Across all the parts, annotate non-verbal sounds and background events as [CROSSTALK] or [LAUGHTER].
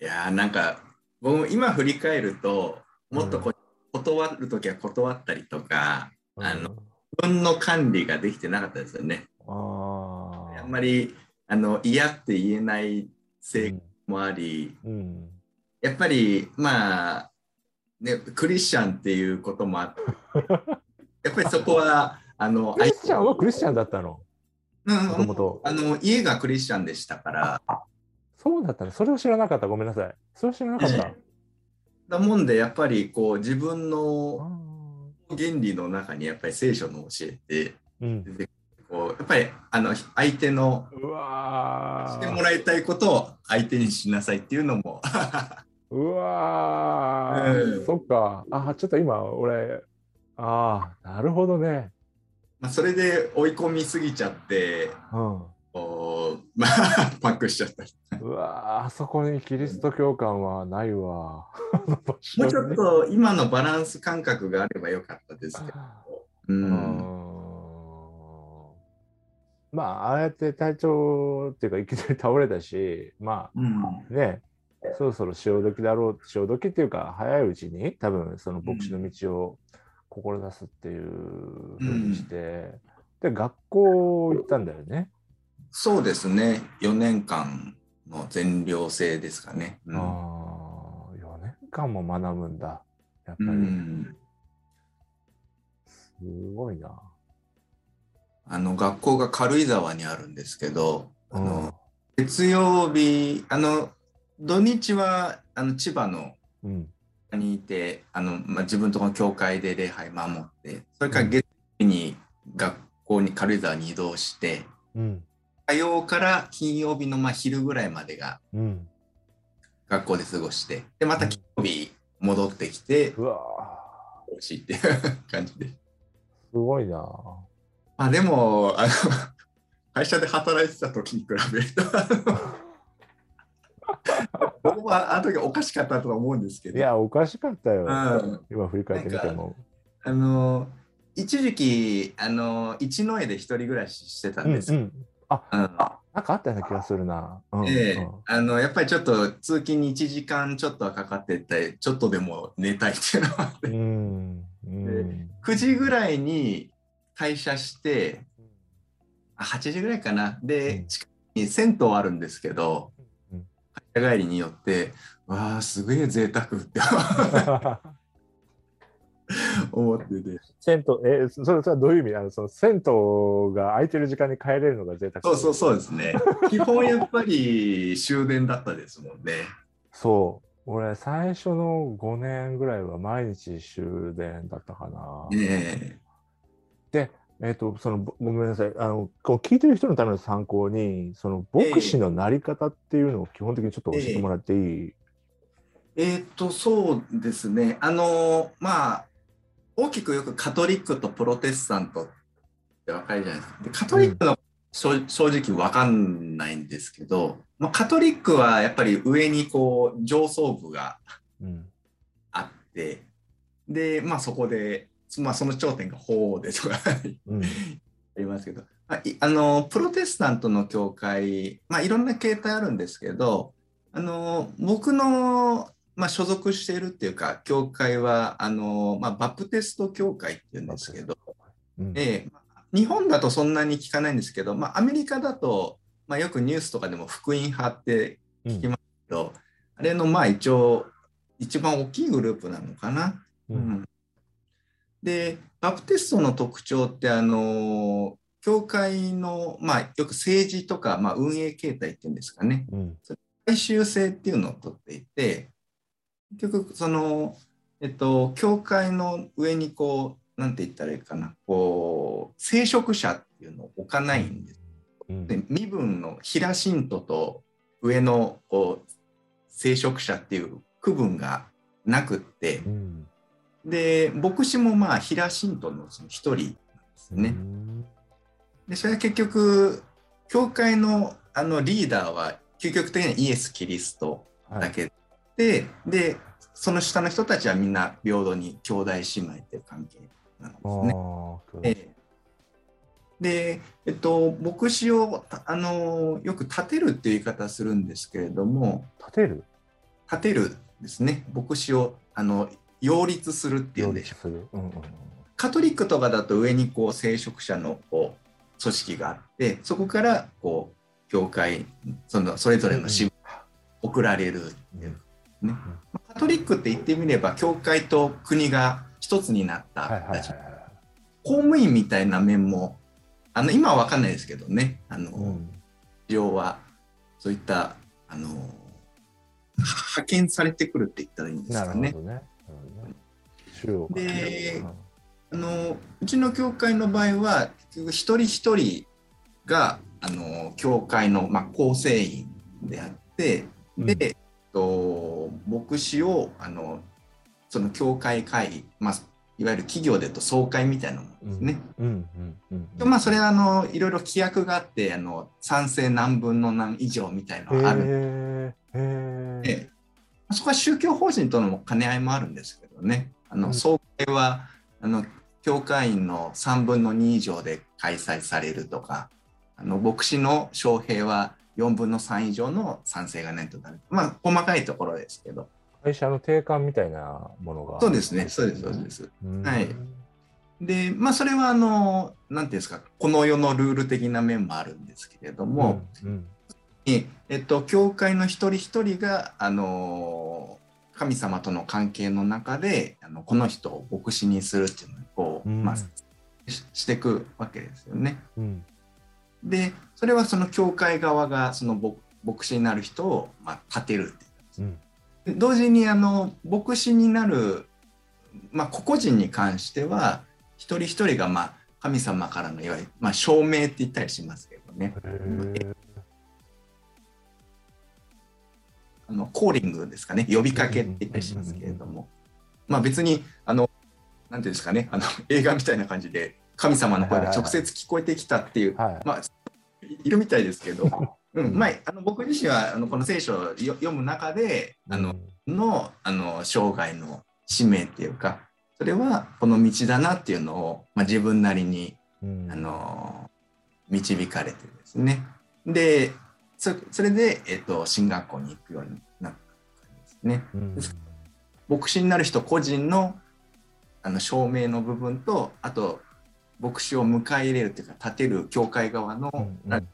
いやーなんか僕も今振り返るともっとこ、断る時は断ったりとかあのうん自分の管理ができてなかったですよね。ああんまりあの嫌って言えない性格もあり、うん。やっぱりまあねクリスチャンっていうこともあって [LAUGHS] やっぱりそこはあのクリスチャンはクリスチャンだったの？うん。あの家がクリスチャンでしたからそうだったのそれを知らなかった。ごめんなさい。それを知らなかった。だもんでやっぱりこう自分あのー原理の中にやっぱり聖書の教えてうん。こうやっぱりあの相手のうわしてもーらいたいことを相手にしなさいっていうのもうわー、うんそっか。あ、ちょっと今、俺、ああ、なるほどね。まあそれで追い込みすぎちゃってうん。まあ [LAUGHS] パックしちゃった。りうわーあそこにキリスト教感はないわ。[LAUGHS] もうちょっと今のバランス感覚があればよかったですけど、う、うん。んまあ、ああやって体調っていうか、いきなり倒れたし、まうん。あね、そろそろ潮時だろう、潮時っていうか、早いうちに多分その牧師の道を志すっていうふうにして、で、学校行ったんだよね。そうですね4年間の全寮制ですかね、うんああ、4年間も学ぶんだ。やっぱうり、んすごいな。あの学校が軽井沢にあるんですけどあうんの月曜日あの土日はあの千葉のうん。にいてあの、まあ、自分のところの教会で礼拝守ってそれから月曜日に学校に軽井沢に移動してうん。火曜から金曜日のまあ昼ぐらいまでがうん。学校で過ごしてでまた金曜日戻ってきてうわーほしいっていう感じで。すごいな。まあでもあの会社で働いてた時に比べると僕はあの時おかしかったとは思うんですけどいや、おかしかったよ。うん今振り返ってみても。あの一時期あの一の江で一人暮らししてたうんんですけど、うん。あ、うん。なんかあったような気がするな。うんええうん。あのやっぱりちょっと通勤に1時間ちょっとはかかっててちょっとでも寝たいっていうのはあって、うん。うん。9時ぐらいに退社してあ8時ぐらいかな。で、うん。近くに銭湯あるんですけど、うん。会社帰りによってわあすげえ贅沢って [LAUGHS] [LAUGHS] 思ってて。銭湯、え、それそれはどういう意味？あのその銭湯が空いてる時間に帰れるのが贅沢。そうそうそうですね。[LAUGHS] 基本やっぱり終電だったですもんね。そう。俺、最初の5年ぐらいは毎日終電だったかな。ねえ。っ、と、その、ぼごめんなさい。あの、こう聞いてる人のための参考に、その、牧師のなり方っていうのを基本的にちょっと教えてもらっていい、ええ。ーっとそうですね。あのまあ大きくよくカトリックとプロテスタントって分かるじゃないですかでカトリックの、正正直分かんないんですけど、まあ、カトリックはやっぱり上にこう上層部がうん。あってでまあそこで、まあ、その頂点が法でとかうん。ありますけど、まあ、いあのプロテスタントの教会、まあ、いろんな形態あるんですけどあの僕の、まあ、所属しているっていうか教会はあの、まあ、バプテスト教会っていうんですけど、うん。ええまあ日本だとそんなに聞かないんですけど、まあ、アメリカだと、まあ、よくニュースとかでも福音派って聞きますけど、あれのまあ一応一番大きいグループなのかな。う。うんんでバプテストの特徴ってあの教会の、まあ、よく政治とか、まあ、運営形態っていうんですかねうん。大衆性っていうのをとっていて結局その、えっと、教会の上にこうなんて言ったらいいかなこう聖職者っていうのを置かないんです。うん。で身分の平信徒と上のこう聖職者っていう区分がなくってうん。で牧師もまあ平信徒のその一人なんですね。うんでそれは結局教会のあのリーダーは究極的にはイエス・キリストはい。だけで、でその下の人たちはみんな平等に兄弟姉妹っていう関係なんですね。で、えっと、牧師をたあのよく立てるっていう言い方するんですけれども、立てる？立てるですね。牧師をあの擁立するっていうんでしょう。うんうんカトリックとかだと上にこう聖職者のこう組織があってそこからこう教会そのそれぞれの支部が送られるっていうね、カトリックって言ってみれば教会と国が一つになった公務員みたいな面もあの今は分かんないですけどね。あの、うん。需要はそういったあの派遣されてくるって言ったらいいんですなかね。ね。なるほどね。主要かでうんあのうちの教会の場合は一人一人があの教会の、まあ、構成員であってで、うん。えっと、牧師をあのその教会会議、まあ、いわゆる企業でと総会みたいなものですね。うんうんうんでまあそれはあのいろいろ規約があってあの賛成何分の何以上みたいなのがある。んでそこは宗教法人との兼ね合いもあるんですけどね、あのうん。総会はあの教会員の3分の2以上で開催されるとか、あの牧師の招聘は4分の3以上の賛成がないとなる。まあ、細かいところですけど、会社の定款みたいなものが。そうですね、そうです、そうです。うんはいで、まあ、それはあの、なんていうんですか、この世のルール的な面もあるんですけれども、うんにえっと、教会の一人一人が、あの神様との関係の中であのこの人を牧師にするっていうのをこう、うんまあ、ししていくわけですよね。うんでそれはその教会側がその牧牧師になる人を、まあ、立てるっていううん。で同時にあの牧師になる、まあ、個々人に関しては一人一人が、まあ、神様からのいわゆる、まあ、証明って言ったりしますけどね。あのコー。リングですかね。呼びかけって言ったりしますけれども、まあ別にあのなんていうんですかね。あの映画みたいな感じで神様の声が直接聞こえてきたっていう、はい。まあいるみたいですけど、う [LAUGHS] うん。んまあ、あの僕自身はあのこの聖書をよ読む中であの、のあの生涯の使命っていうかそれはこの道だなっていうのを、まあ、自分なりにうん。あの導かれてですね。で、そそれで、えっと、進学校に行くようになった感じですね。うん。牧師になる人個人のあの証明の部分と、あと、牧師を迎え入れるっていうか、立てる教会側の,、うんうん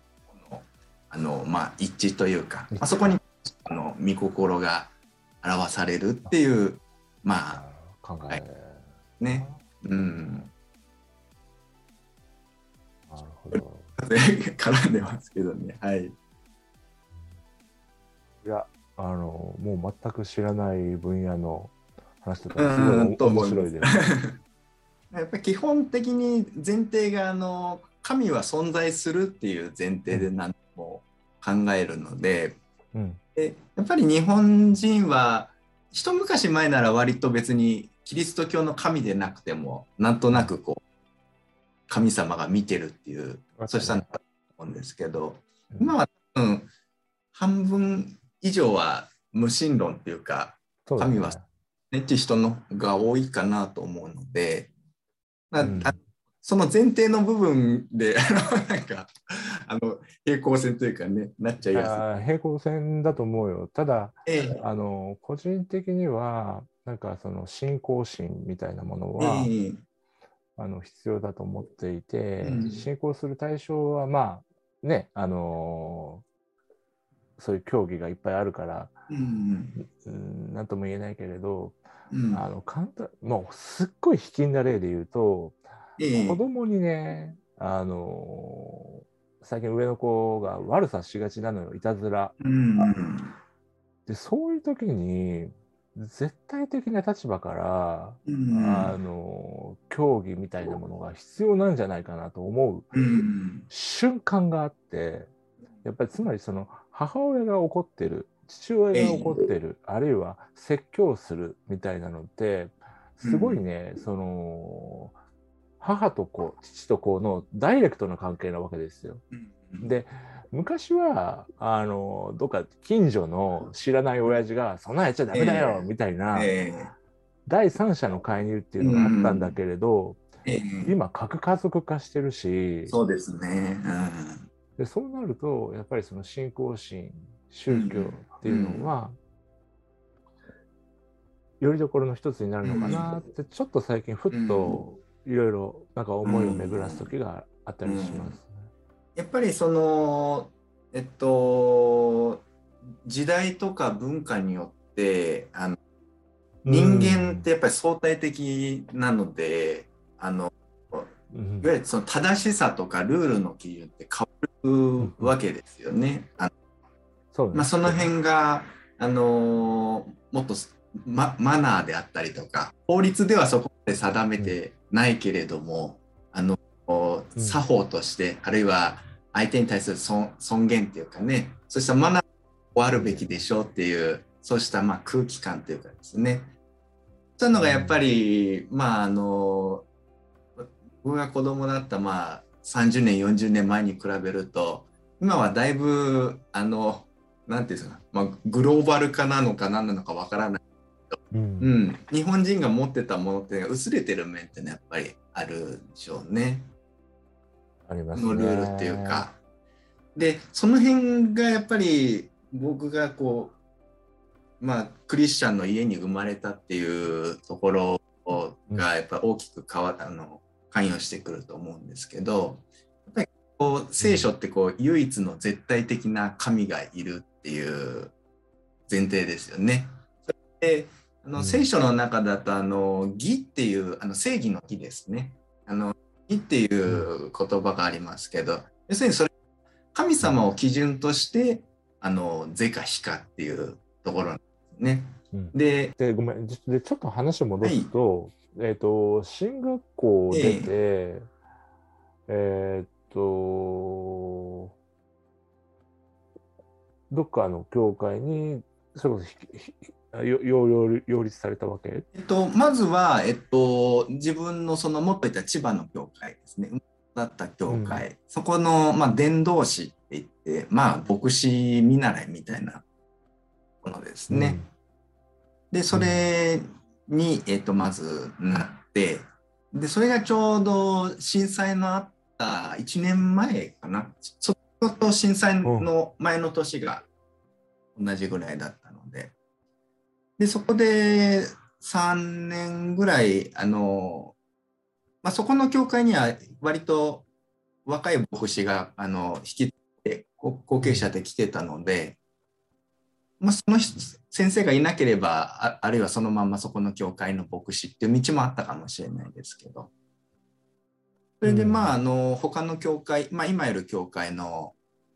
あのまあ、一致というか、まあ、そこにあの御心が表されるっていう、まあ考え、はいね、うん、なるほど。[LAUGHS] 絡んでますけどね。はい。いや、あの、もう全く知らない分野の話とか、すごい面白いです。やっぱり基本的に前提があの神は存在するっていう前提で何も考えるのでうん。でやっぱり日本人は一昔前なら割と別にキリスト教の神でなくてもなんとなくこう神様が見てるっていうそうしたんだと思うんですけどうん。今は多分半分以上は無神論っていうか神はねっていう人のが多いかなと思うので、まあうん。あその前提の部分で [LAUGHS] なんかあの平行線というかねなっちゃいやあー平行線だと思うよ。ただ、すい。ええ。あの、個人的には、なんかその信仰心みたいなものは、ええあの必要だと思っていて、うん。信仰する対象はまあねあのそういう競技がいっぱいあるから、うん。うん、なんとも言えないけれど、うん。あの簡単もうすっごい卑近な例で言うと、ええ。子供にねあの最近上の子が悪さしがちなのよいたずら。うんでそういう時に絶対的な立場から、うんあの競技みたいなものが必要なんじゃないかなと思ううん。瞬間があってやっぱりつまりその母親が怒ってる父親が怒ってる、あるいは説教するみたいなのってすごいね、その母と子父と子のダイレクトな関係なわけですよ。うん。で昔はあのどっか近所の知らない親父が「そんなんやっちゃダメだよ」ええ。みたいな、え第三者の介入っていうのがあったんだけれど、えええ。今核家族化してるし。そうですね。でそうなるとやっぱりその信仰心宗教っていうのは、よりどころの一つになるのかなって、ちょっと最近ふっといろいろなんか思いを巡らす時があったりします、ね。やっぱりそのえっと時代とか文化によってあの人間ってやっぱり相対的なので、あのうん。いわゆるその正しさとかルールの基準って変わるわけですよね。そうね。まあ、その辺が、あのもっとママナーであったりとか法律ではそこまで定めてないけれども、あのうん。作法として、あるいは相手に対する尊尊厳っていうかねそうしたマナーをあるべきでしょうっていうそうしたまあ空気感というかですね。そういうのがやっぱり、まああの僕が子供だったまあ30年40年前に比べると今はだいぶあのなんていうんですか、まあ、グローバル化なのか何なのかわからない、うんうん、日本人が持ってたものって薄れてる面ってねやっぱりあるでしょうね。ありますねのルールっていうか。でその辺がやっぱり僕がこうまあクリスチャンの家に生まれたっていうところがやっぱ大きく変わあの関与してくると思うんですけどこう聖書ってこう唯一の絶対的な神がいるっていう前提ですよね。であのうん聖書の中だとあの義っていうあの正義の義ですね。あの義っていう言葉がありますけど、要するにそれ神様を基準としてあの是か非かっていうところなんですね。うんで、でごめんちょでちょっと話を戻すと、えっ、と進学校を出てえっ、とどっかの教会にそれこそ擁立されたわけ？えっと、まずは、えっと、自分のそのもっと言ったら千葉の教会ですね。だった教会、そこの、まあ、伝道師って言って、まあ、牧師見習いみたいなものですね。で、それに、えっと、まずなって、で、それがちょうど震災のあった1年前かな。ちょっと震災の前の年が同じぐらいだったので。で、そこで3年ぐらい、あの、まあ、そこの教会には割と若い牧師が、あの、引きって後継者で来てたので、まあ、その先生がいなければあ、あるいはそのままそこの教会の牧師っていう道もあったかもしれないですけど、それでうんまあ、あの、他の教会、まあ、今いる教会の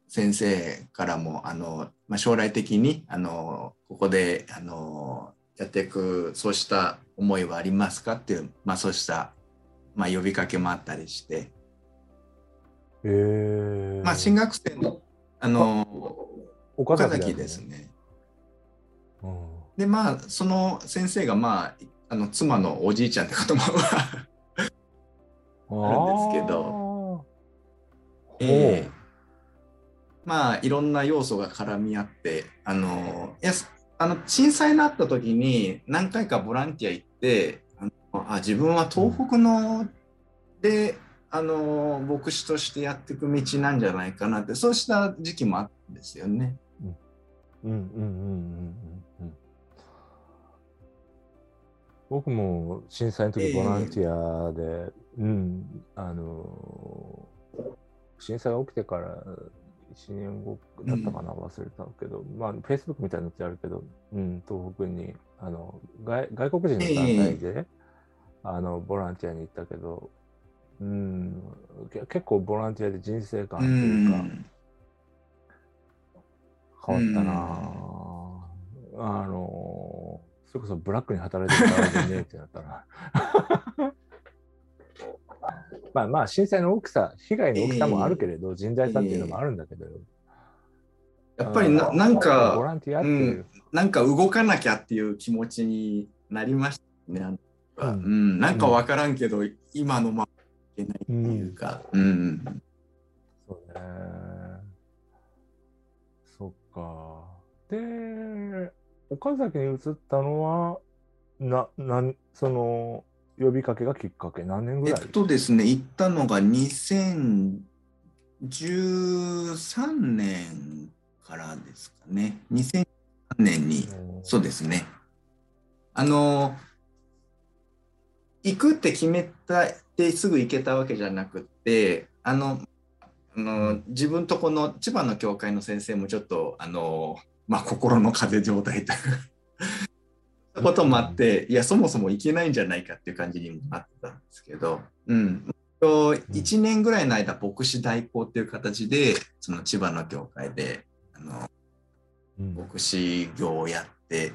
先生からも、あの、まあ、将来的に、あの、ここで、あの、やっていく、そうした思いはありますかっていう、まあ、そうした、まあ、呼びかけもあったりして、えー、まあ、進学生の、あの、岡岡崎ですね。うん。でまあその先生がまああの妻のおじいちゃんってこともああるんですけど。あー。ええ。まあいろんな要素が絡み合ってあのいやあの震災になった時に何回かボランティア行ってあのあ自分は東北のであの牧師としてやっていく道なんじゃないかなってそうした時期もあったんですよね。うんうんうんうんうんうん僕も震災の時ええ。ボランティアで、うん、あの震災が起きてから1年後だったかな、忘れたけど、まあ、Facebook みたいなのってあるけど、うん、東北にあの外外国人の団体で、あのボランティアに行ったけど、うん、け結構ボランティアで人生観うというか、ん。変わったなあ、あのそれこそブラックに働いてるからねえってなったな [LAUGHS] まあまあ震災の大きさ被害の大きさもあるけれど、人材差っていうのもあるんだけど、やっぱりななんボかランティアっていう、なんか動かなきゃっていう気持ちになりましたね。うん。うん、なんかわからんけど、今のままいけないっていうか、うん、そうね。そっか。で岡崎に移ったのはななんその呼びかけがきっかけ何年ぐえらい、っとですね、行ったのが2013年からですかね。2013年に、そうですね。あの行くって決めたってすぐ行けたわけじゃなくてあのあの自分とこの千葉の教会の先生もちょっとあの、まあ、心の風状態という。こともあっていやそもそも行けないんじゃないかっていう感じにもなってたんですけど、うん、1年ぐらいの間牧師代行っていう形でその千葉の教会であの牧師業をやって。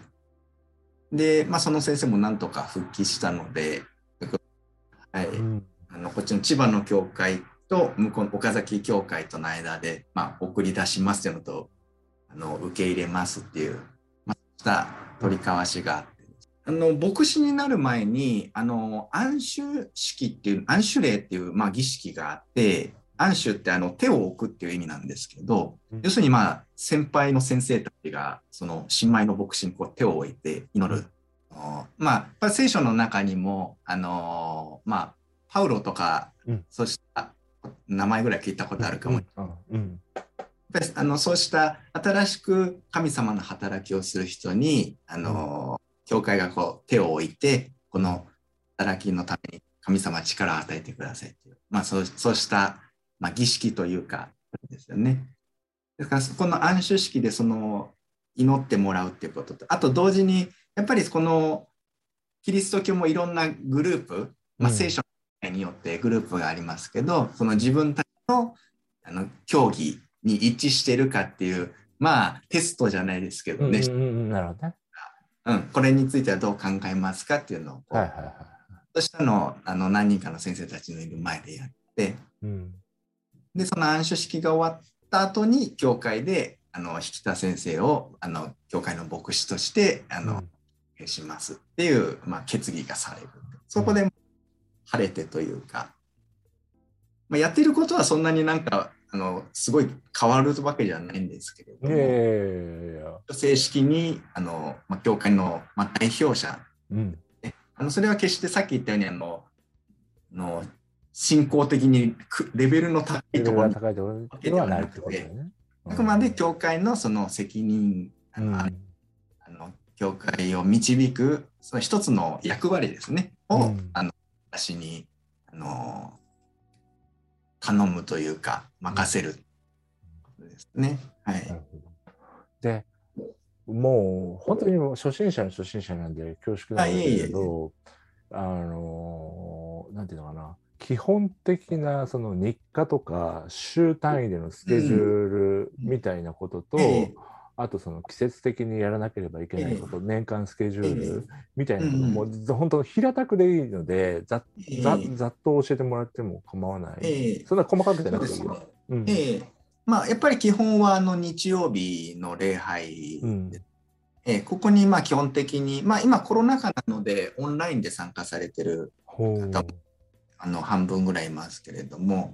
で、まあ、その先生もなんとか復帰したので、はい、あのこっちの千葉の教会と向こうの岡崎教会との間で、まあ、送り出しますというのとあの受け入れますっていう、また取り交わしがあって。あの牧師になる前にあの安守式っていう安守礼っていう、まあ、儀式があって安守ってあの手を置くっていう意味なんですけど、うん、要するにまあ先輩の先生たちがその新米の牧師にこう手を置いて祈る。まあ聖書の中にもあのまあパウロとか、うん、そうした名前ぐらい聞いたことあるかも。うん、あのそうした新しく神様の働きをする人にあの、教会がこう手を置いてこの働きのために神様力を与えてくださいっていう、まあ、そうそうしたまあ、儀式というかですよね。ですからこの暗守式でその祈ってもらうっていうこととあと同時にやっぱりこのキリスト教もいろんなグループ、まあ、聖書によってグループがありますけど、うん、その自分たちのあの教義に一致しているかっていうまあテストじゃないですけどね。なるほどね。うん、これについてはどう考えますかっていうのを、はいはいはい、そうしたのをあの何人かの先生たちのいる前でやって、うん、で、その暗所式が終わった後に、教会で、あの、引田先生を、あの、教会の牧師として、あの、うん、しますっていう、まあ、決議がされる。そこで、晴れてというか、まあ、やってることはそんなになんか、あの、すごい変わるわけじゃないんですけれども、えー、正式に、あの、まあ、教会の、まあ、代表者、うん、あのそれは決してさっき言ったように、あの、の進行的にレベルの高いところに高いところではないってことだよね。あくまで教会のその責任、あの、うん、あの教会を導くその一つの役割ですね。を、うん、あの私にあの頼むというか任せる。ですね。はい。でもう本当に初心者の初心者なんで恐縮なんですけど、あのなんていうのかな。基本的なその日課とか週単位でのスケジュールみたいなことと、あとその季節的にやらなければいけないこと、年間スケジュールみたいなこと、もう本当平たくでいいのでざざざっと教えてもらっても構わない、そんな細かくじゃなくていいよ。うん。まあ、やっぱり基本はあの日曜日の礼拝で。えー、ここにまあ基本的に、まあ、今コロナ禍なのでオンラインで参加されてる方もあの半分ぐらいいますけれども、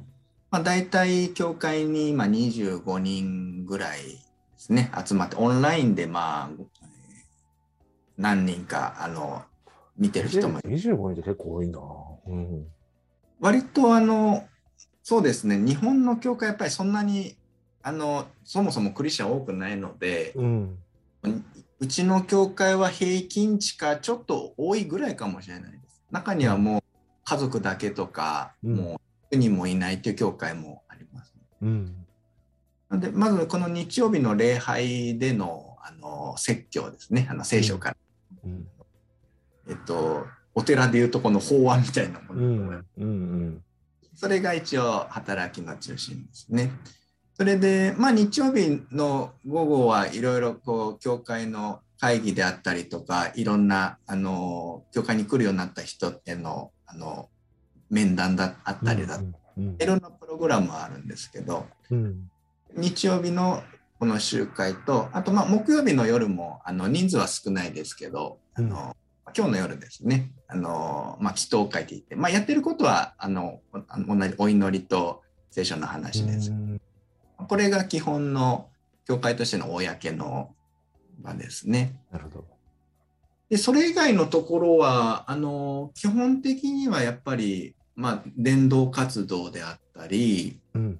まあ、大体教会に今25人ぐらいですね集まってオンラインでまあ何人かあの見てる人もいる。25人って結構多いな、うん、割とあのそうですね日本の教会やっぱりそんなにあのそもそもクリスチャン多くないので、うん、うちの教会は平均値かちょっと多いぐらいかもしれないです。中にはもう家族だけとか、うん、もう1人もいないという教会もあります、ね、うん、でまずこの日曜日の礼拝でのあの説教ですね。あの聖書から、うん、えっとお寺でいうとこの法案みたいなもの、うん。うん、それが一応働きの中心ですね。それで、まあ、日曜日の午後はいろいろこう教会の会議であったりとかいろんなあの教会に来るようになった人へのあの面談だあったりだ、うんうん、いろんなプログラムはあるんですけど、うん、日曜日のこの集会とあとまあ木曜日の夜もあの人数は少ないですけど、あの今日の夜ですね。あの、まあ、祈祷会って言って、まあ、やってることはあの同じお祈りと聖書の話です。これが基本の教会としての公の場ですね。なるほど。でそれ以外のところはあの基本的にはやっぱり、まあ、伝道活動であったり、うん、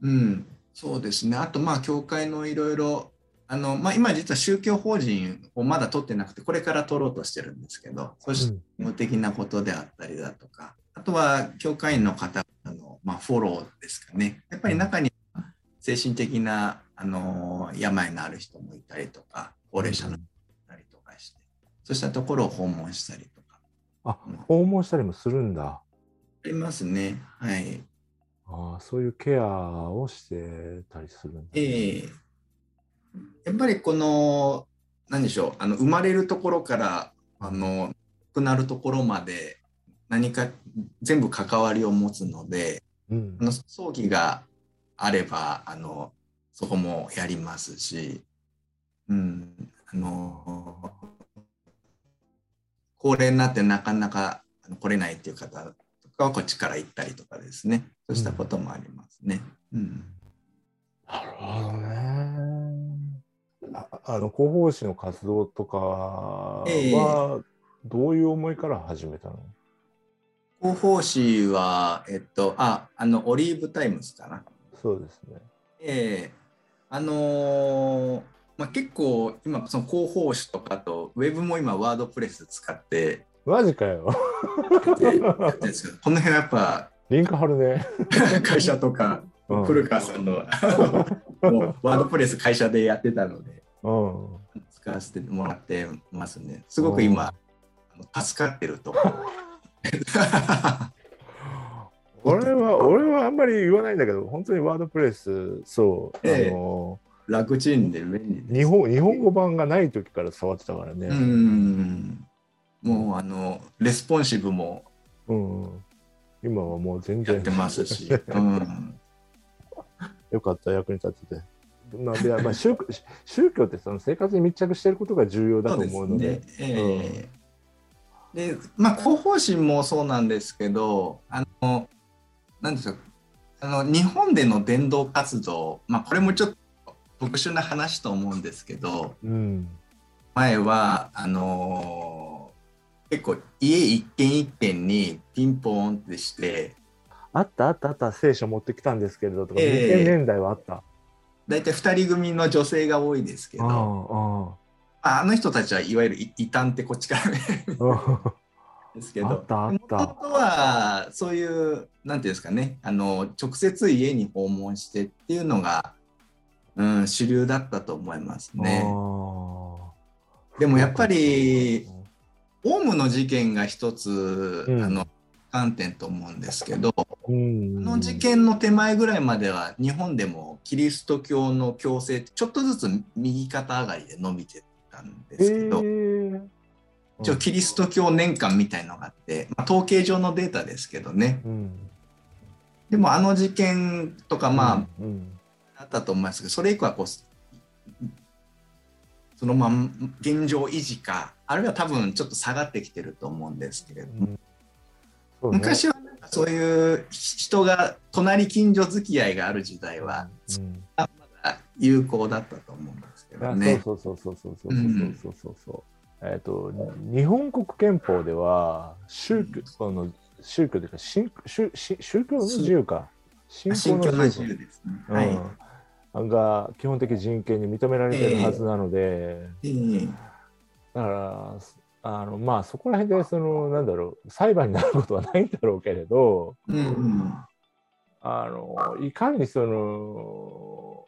うん、そうですね。あとまあ教会のいろいろあのまあ、今実は宗教法人をまだ取ってなくてこれから取ろうとしてるんですけどそういう務的なことであったりだとか、あとは教会員の方の、まあ、フォローですかね。やっぱり中には精神的なあの病のある人もいたりとか高齢者の人もいたりとかして、そうしたところを訪問したりとか。あ訪問したりもするんだ。ありますね。はいああそういうケアをしてたりするんだ、ね、ええ。やっぱりこの何でしょうあの生まれるところからあの亡くなるところまで何か全部関わりを持つので、うん。あの葬儀があればあのそこもやりますし、うん、あの高齢になってなかなか来れないっていう方はこっちから行ったりとかですねそうしたこともありますね。うんなるほどね。ああの広報誌の活動とかはどういう思いから始めたの、広報誌は、えっと、あ、あの、オリーブタイムズかな。そうですね。ええあのーまあ、結構今その広報誌とかとウェブも今ワードプレス使ってマジかよ。この辺やっぱリンク貼るね。会社とか古川さんのワードプレス会社でやってたので。使わせてもらってますねすごく今助かってると俺は、俺はあんまり言わないんだけど、本当にワードプレス、そう、ええあの、楽ちんで便利日本、日本語版がない時から触ってたからね。うんもうあのレスポンシブもうん。今はもう全然やってますし、[LAUGHS] うん、よかった、役に立ってて。まあ、まあ宗教宗教ってその生活に密着していることが重要だと思うので。ですねええでまあ広報誌もそうなんですけどあのなんですかあの日本での伝道活動、まあ、これもちょっと特殊な話と思うんですけどうん。前はあの結構家一軒一軒にピンポーンってしてあったあったあった、聖書持ってきたんですけれどとか、ええ。2000年代はあった。大体2人組の女性が多いですけどあああの人たちはいわゆる異異端ってこっちからですけどあったあった。元々はそういうなんていうんですかねあの直接家に訪問してっていうのが、うん、主流だったと思いますあね。あでもやっぱりオウムの事件が一つ、うん。あの観点と思うんですけど、うん、この事件の手前ぐらいまでは日本でもキリスト教の強制ってちょっとずつ右肩上がりで伸びてたんですけど、え一応キリスト教年間みたいのがあって、まあ、統計上のデータですけどね。うん、でもあの事件とかまあ、うん。あったと思いますけどそれ以降はこうそのまま現状維持かあるいは多分ちょっと下がってきてると思うんですけれども、うんね昔はそういう人が隣近所付き合いがある時代はうんまだ有効だったと思うんですけどあね。そうそうそうそうそうそうそうそうそう。えっ、と日本国憲法では宗教その宗教というか信宗宗宗教の自由か信信教の自自由由ですね。はい。うん、が基本的人権に認められてるはずなので、ええだからあのまあそこら辺でそのなんだろう裁判になることはないんだろうけれどうんうん。あのいかにその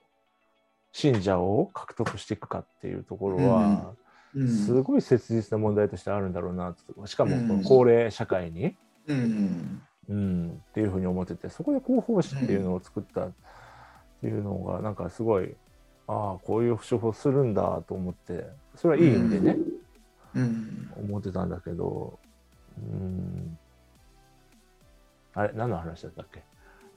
信者を獲得していくかっていうところは、うんすごい切実な問題としてあるんだろうなとしかも高齢社会に、うん。うんっていうふうに思っててそこで広報誌っていうのを作ったいうのがなんかすごいああこういう処方するんだと思ってそれはいい意味でね、うん。思ってたんだけどうん。あれ何の話だったっけ？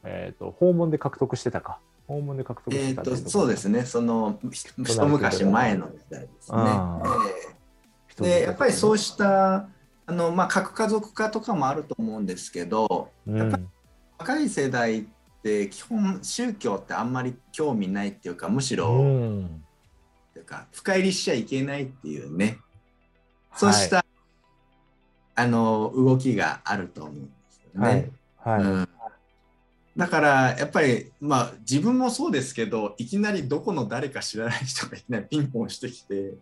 えっ、と訪問で獲得してたか。訪問で獲得しえっとてたっていとこそうですね。その一昔前の時代ですね。でやっぱりそうしたあの、まあ、核家族化とかもあると思うんですけどうん。やっぱ若い世代って基本宗教ってあんまり興味ないっていうかむしろ、うん。っていうか深入りしちゃいけないっていうね。そうした、あの動きがあると思うんですよね。はい。はい、うん、だからやっぱりまあ自分もそうですけどいきなりどこの誰か知らない人がいきなりピンポンしてきてうん。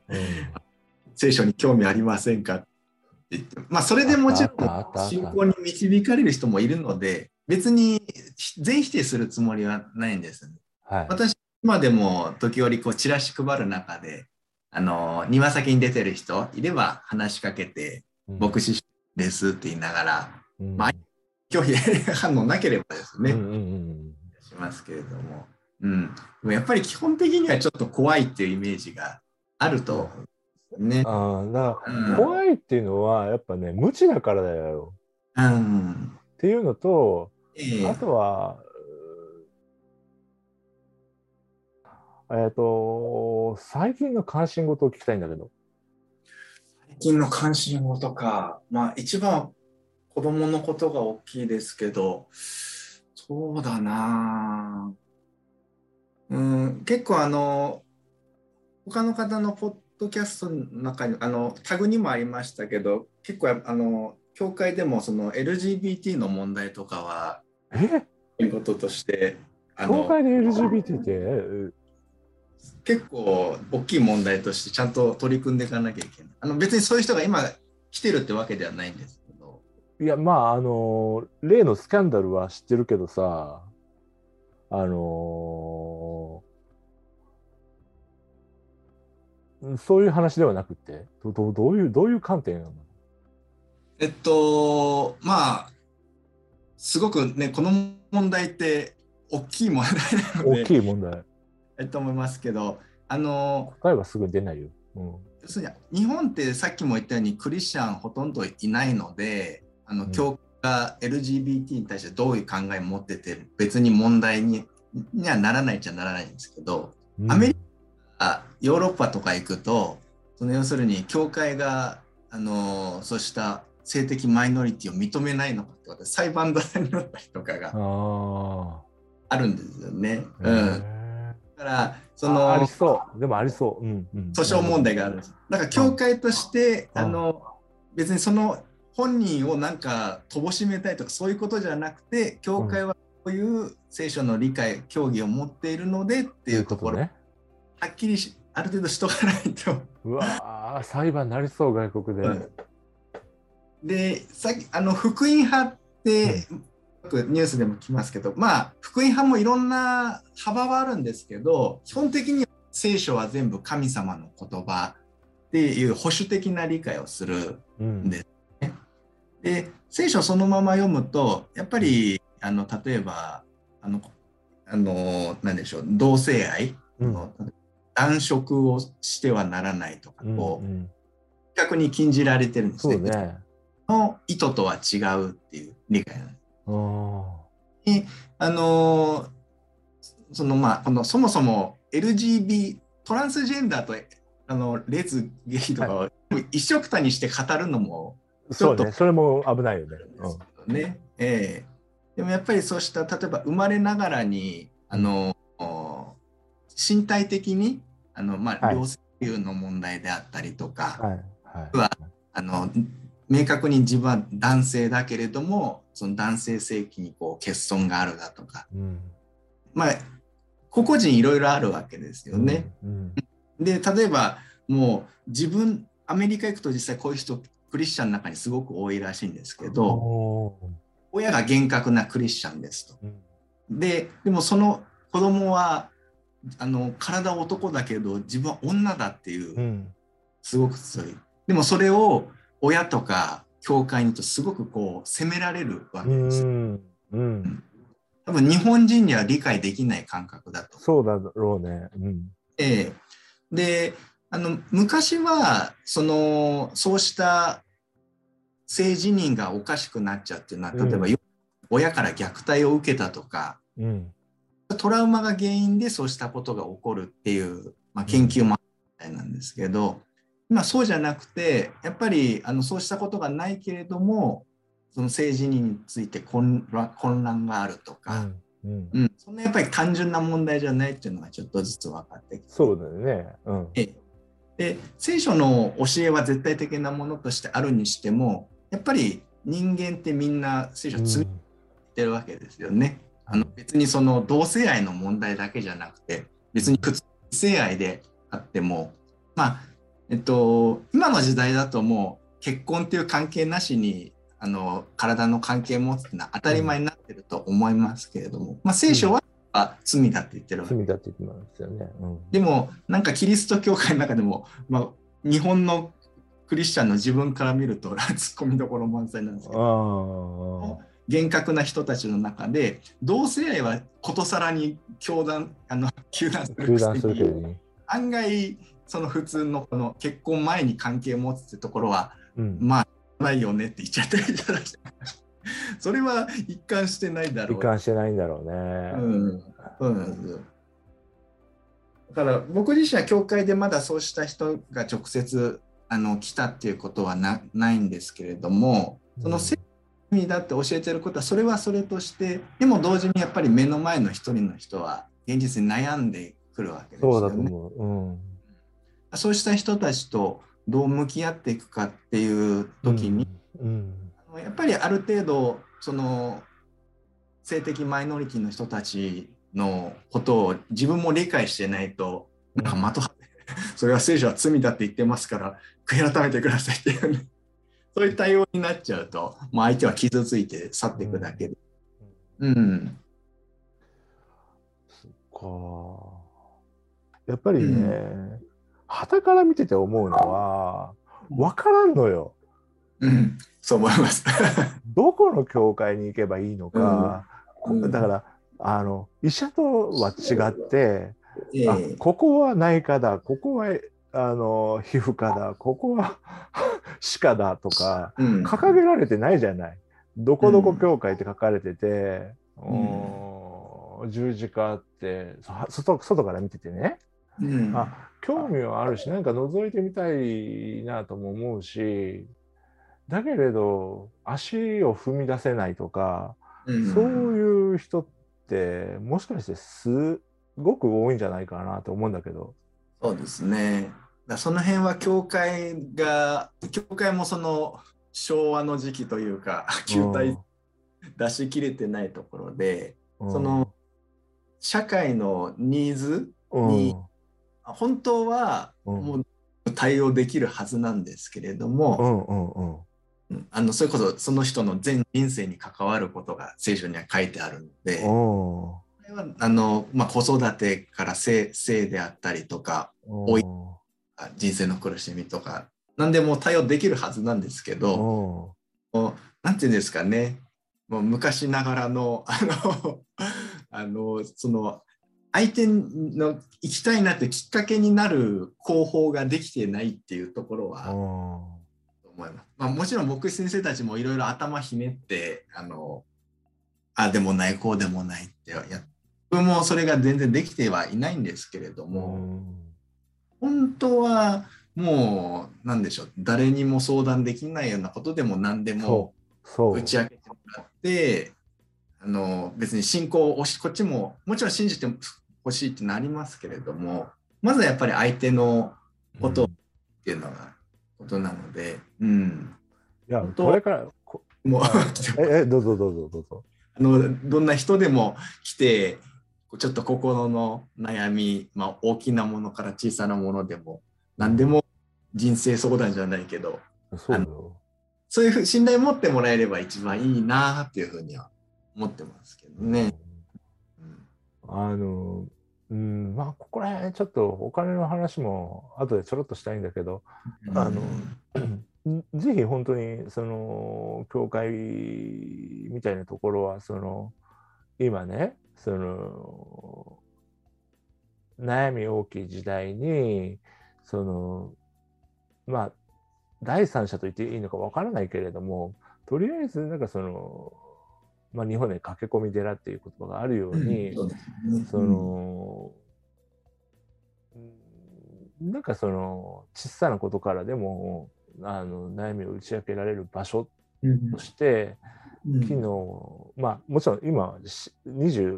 聖書に興味ありませんかって言ってまあそれでもちろん信仰に導かれる人もいるので別に全否定するつもりはないんです。はい。私今でも時折こうチラシ配る中であの庭先に出てる人いれば話しかけてうん牧師ですって言いながらうんまあ拒否 [LAUGHS] 反応なければですね、うんうんうんしますけれども、うん、でもやっぱり基本的にはちょっと怖いっていうイメージがあるとね。ああ、だ怖いっていうのはやっぱね無知だからだよ。うんっていうのと、ええ。あとは、えっ、と、最近の関心事を聞きたいんだけど。最近の関心事か、まあ一番は子供のことが大きいですけど、そうだな。あうん、結構あの、他の方のポッドキャストの中に、あの、タグにもありましたけど、結構あの、教会でもその LGBT の問題とかは、え？いうこととして、あの教会で LGBT って？え結構大きい問題としてちゃんと取り組んでいかなきゃいけない。あの別にそういう人が今来てるってわけではないんですけど、いや、まあ、あの、例のスキャンダルは知ってるけどさ、あのーそういう話ではなくて、どどどういう、どういう観点なの？えっと、まあ、すごくね、この問題って大きい問題なの大で、きい問題。えと思いますけど、あの、答えはすぐ出ないよ。うん。要するに日本ってさっきも言ったようにクリスチャンほとんどいないので、あのうん教会が LGBT に対してどういう考えを持ってて別に問題ににはならないっちゃならないんですけど、アメリあヨーロッパとか行くとその要するに教会があのそうした性的マイノリティを認めないのかってことで裁判沙汰になったりとかがああるんですよね。あ。うん、へだからそーあありのそう。でもありそう。うんうん、訴訟問題があるんです。だから教会として、うんあの別にその本人をなんか乏しめたいとかそういうことじゃなくて教会はこういう聖書の理解教義を持っているのでっていうところ、ね。はっきりしある程度しとかないと。うわー裁判になりそう、外国で。うんでさっきあの福音派って、よくニュースでも来ますけどまあ福音派もいろんな幅はあるんですけど基本的に聖書は全部神様の言葉っていう保守的な理解をするうん。でで聖書そのまま読むとやっぱりあの例えばあのあの何でしょう同性愛、うん。の男色をしてはならないとかうんこう、うん逆に禁じられてるんですね。ね。の意図とは違うっていう理解なんです。ああのーそのまあこのそもそも LGB トランスジェンダーとあのレズゲイとかを一緒くたにして語るのもーちょっとそうね。それも危ないよね。ね、ええでもやっぱりそうした例えば生まれながらにあのお身体的にあの、まあ、はい両性の問題であったりとか、うんはい。はい。あの明確に自分は男性だけれどもその男性性器にこう欠損があるだとかうん。まあ個々人いろいろあるわけですよね。うん。で例えばもう自分アメリカ行くと実際こういう人クリスチャンの中にすごく多いらしいんですけどお親が厳格なクリスチャンですと。ででもその子供はあの体は男だけど自分は女だっていううんすごく強い。でもそれを親とか教会にとすごくこう責められるわうけです。ん。うん。多分日本人には理解できない感覚だと。そうだろうね。うん。ええであの昔はそのそうした性自認がおかしくなっちゃうっていうのは例えば、う親から虐待を受けたとかうん。トラウマが原因でそうしたことが起こるっていう、まあ、研究もあるみたいなんですけど、今そうじゃなくてやっぱりあのそうしたことがないけれどもその性自認について混乱混乱があるとうか、ん。うん。うんそんなやっぱり単純な問題じゃないっていうのがちょっとずつ分かってきてそうだよね。うん。ええで聖書の教えは絶対的なものとしてあるにしてもやっぱり人間ってみんな聖書を積みうんてるわけですよね。あの別にその同性愛の問題だけじゃなくて別に普通性愛であってもまあえっと今の時代だともう結婚っていう関係なしにあの体の関係を持つっていうのは当たり前になってると思いますけれども、まあ、聖書は、罪だって言ってる罪だって言ってますよね、うん、でもなんかキリスト教会の中でも、まあ、日本のクリスチャンの自分から見ると [LAUGHS] ツッコミどころ満載なんですけど厳格な人たちの中で同性愛はことさらに教団あの [LAUGHS] 糾弾するけど、ね、案外その普通のこの結婚前に関係を持つってところは、うん、まあないよねって言っちゃってるじゃないですか。[LAUGHS] それは一貫してないだろう。一貫してないんだろうね。うん。そうなんですよ。だから僕自身は教会でまだそうした人が直接あの来たっていうことはなないんですけれども、その意味だって教えてることはそれはそれとしてでも同時にやっぱり目の前の一人の人は現実に悩んでくるわけですよね。そうだと思う、うん、そうした人たちとどう向き合っていくかっていう時に、うんうん、やっぱりある程度その性的マイノリティの人たちのことを自分も理解してないとなんかまとそれは聖書は罪だって言ってますから悔い改めてくださいっていう、ね、そういう対応になっちゃうと、まあ、相手は傷ついて去っていくだけで。うん、うん、そっか。やっぱりね、うん旗から見てて思うのは、分からんのよ。うん、そう思います。[LAUGHS] どこの教会に行けばいいのか、うん、だから、あの、医者とは違って、えー、あここは内科だ、ここはあの皮膚科だ、ここは [LAUGHS] 歯科だとか、うん、掲げられてないじゃない。どこどこ教会って書かれてて、うん、十字架って外外から見ててね、うん、あ興味はあるしなんか覗いてみたいなとも思うしだけれど足を踏み出せないとか、うん、そういう人ってもしかしてすごく多いんじゃないかなと思うんだけど。そうですね。だその辺は教会が教会もその昭和の時期というか球体出し切れてないところで、うん、その社会のニーズに本当はもう対応できるはずなんですけれども、あのそれこそその人の全人生に関わることが聖書には書いてあるので、これはあの、まあ、子育てから性性であったりとか老い人生の苦しみとか何でも対応できるはずなんですけど何て言うんですかね。もう昔ながらのあの [LAUGHS] あのその相手の行きたいなってきっかけになる広報ができてないっていうところは思います。まあ、もちろん僕先生たちもいろいろ頭ひねってあのあでもないこうでもないってや僕もそれが全然できてはいないんですけれども本当はもう何でしょう誰にも相談できないようなことでも何でも打ち明けてもらってあの別に信仰をこっちももちろん信じて欲しいってなりますけれどもまずはやっぱり相手のことっていうのがことなので、うん。いや、これからもう [LAUGHS] ええどうぞどうぞどうぞ。あのどんな人でも来てちょっと心の悩み、まあ、大きなものから小さなものでも何でも人生相談じゃないけどそうそういう信頼を持ってもらえれば一番いいなっていうふうには思ってますけどね。うん、あのうん、まあ、ここら辺ちょっとお金の話も後でちょろっとしたいんだけど、うん、あの、ぜひ本当に、その、教会みたいなところは、その、今ね、その、悩み大きい時代に、その、まあ、第三者と言っていいのかわからないけれども、とりあえず、なんかその、まあ、日本で駆け込み寺っていう言葉があるように、うん、その、うん、なんかその小さなことからでもあの悩みを打ち明けられる場所として、うん、昨日まあもちろん今25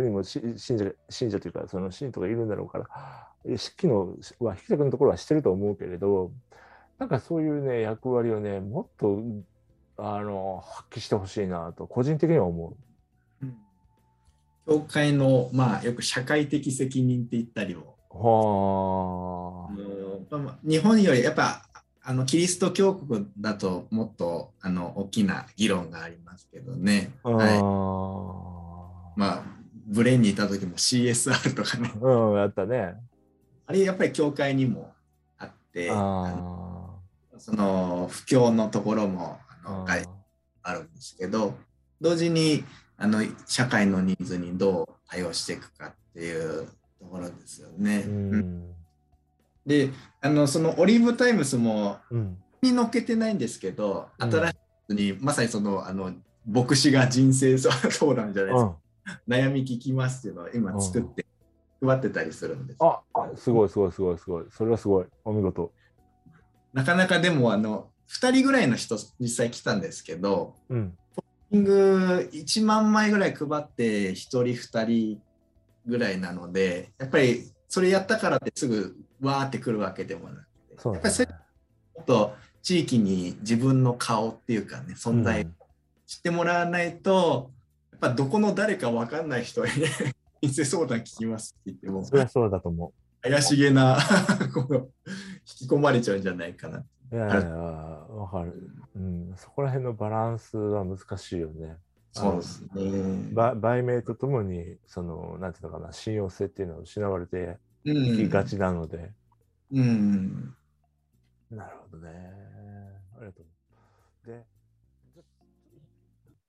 人も信者信者というかその信徒がいるんだろうから昨日は引田君のところはしてると思うけれどなんかそういうね役割をねもっとあの発揮してほしいなと個人的には思う。うん、教会の、まあ、よく社会的責任って言ったりも、はあ。日本よりやっぱあのキリスト教国だともっとあの大きな議論がありますけどね。あはい、あ。まあブレーンにいた時も CSR とかねうん、やったね。あれやっぱり教会にもあってその布教のところもああのがあるんですけど同時にあの社会のニーズにどう対応していくかっていうところですよね。ううんん。であのそのオリーブタイムスもうん。に載っけてないんですけど、うん新しいにまさにそのあの牧師が人生相談じゃないですか、悩み聞きますっていうのを今作って配ってたりするんです。あ、すごいすごいすごいすごい。それはすごい。お見事。なかなかでもあの2人ぐらいの人実際来たんですけど、うん。リング1万枚ぐらい配って1人2人ぐらいなので、やっぱりそれやったからってすぐわーってくるわけでもなくて、そうだやっぱりそと地域に自分の顔っていうかね、存在うん知ってもらわないと、やっぱどこの誰かわかんない人に人生相談聞きますって言ってもそそうだと思怪しげな [LAUGHS] 引き込まれちゃうんじゃないかな。う。いやいや、わかる。うん。そこら辺のバランスは難しいよね。そうですね。ば売名とともに、その、なんていうのかな、信用性っていうのは失われてういきがん。ちなので。うん。なるほどね。ありがとう。